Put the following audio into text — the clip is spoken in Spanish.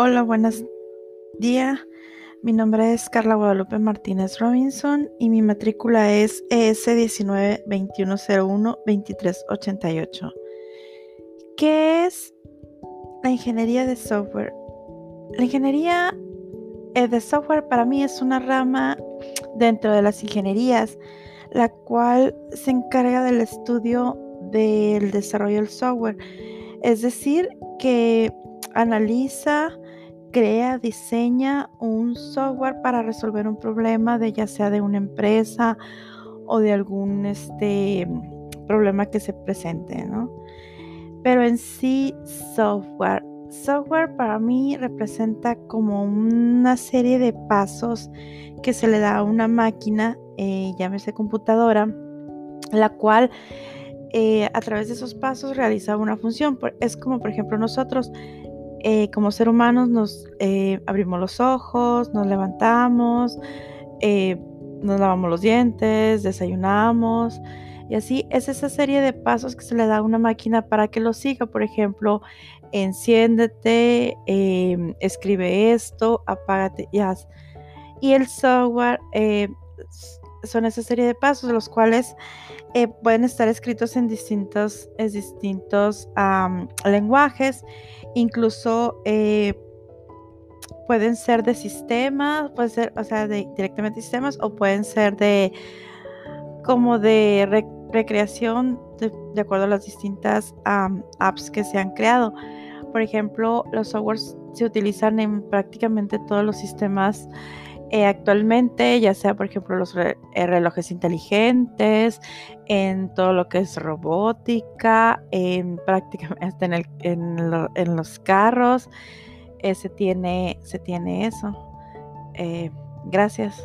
Hola, buenos días. Mi nombre es Carla Guadalupe Martínez Robinson y mi matrícula es ES 19 2101 2388. ¿Qué es la ingeniería de software? La ingeniería eh, de software para mí es una rama dentro de las ingenierías, la cual se encarga del estudio del desarrollo del software. Es decir, que analiza, crea, diseña un software para resolver un problema de ya sea de una empresa o de algún este, problema que se presente, ¿no? Pero en sí, software. Software para mí representa como una serie de pasos que se le da a una máquina, eh, llámese computadora, la cual eh, a través de esos pasos realiza una función. Es como, por ejemplo, nosotros eh, como ser humanos nos eh, abrimos los ojos, nos levantamos, eh, nos lavamos los dientes, desayunamos. Y así es esa serie de pasos que se le da a una máquina para que lo siga. Por ejemplo, enciéndete, em, escribe esto, apágate y haz. Y el software son esa serie de pasos, los cuales pueden estar escritos en distintos, distintos lenguajes Incluso eh, pueden ser de sistemas, pueden ser, o sea, de, directamente sistemas, o pueden ser de como de recreación de, acuerdo a las distintas apps que se han creado. Por ejemplo, los softwares se utilizan en prácticamente todos los sistemas eh, actualmente, ya sea por ejemplo los eh, relojes inteligentes, en todo lo que es robótica, en prácticamente en, el, en, los carros, eh, se, tiene, se tiene eso. gracias.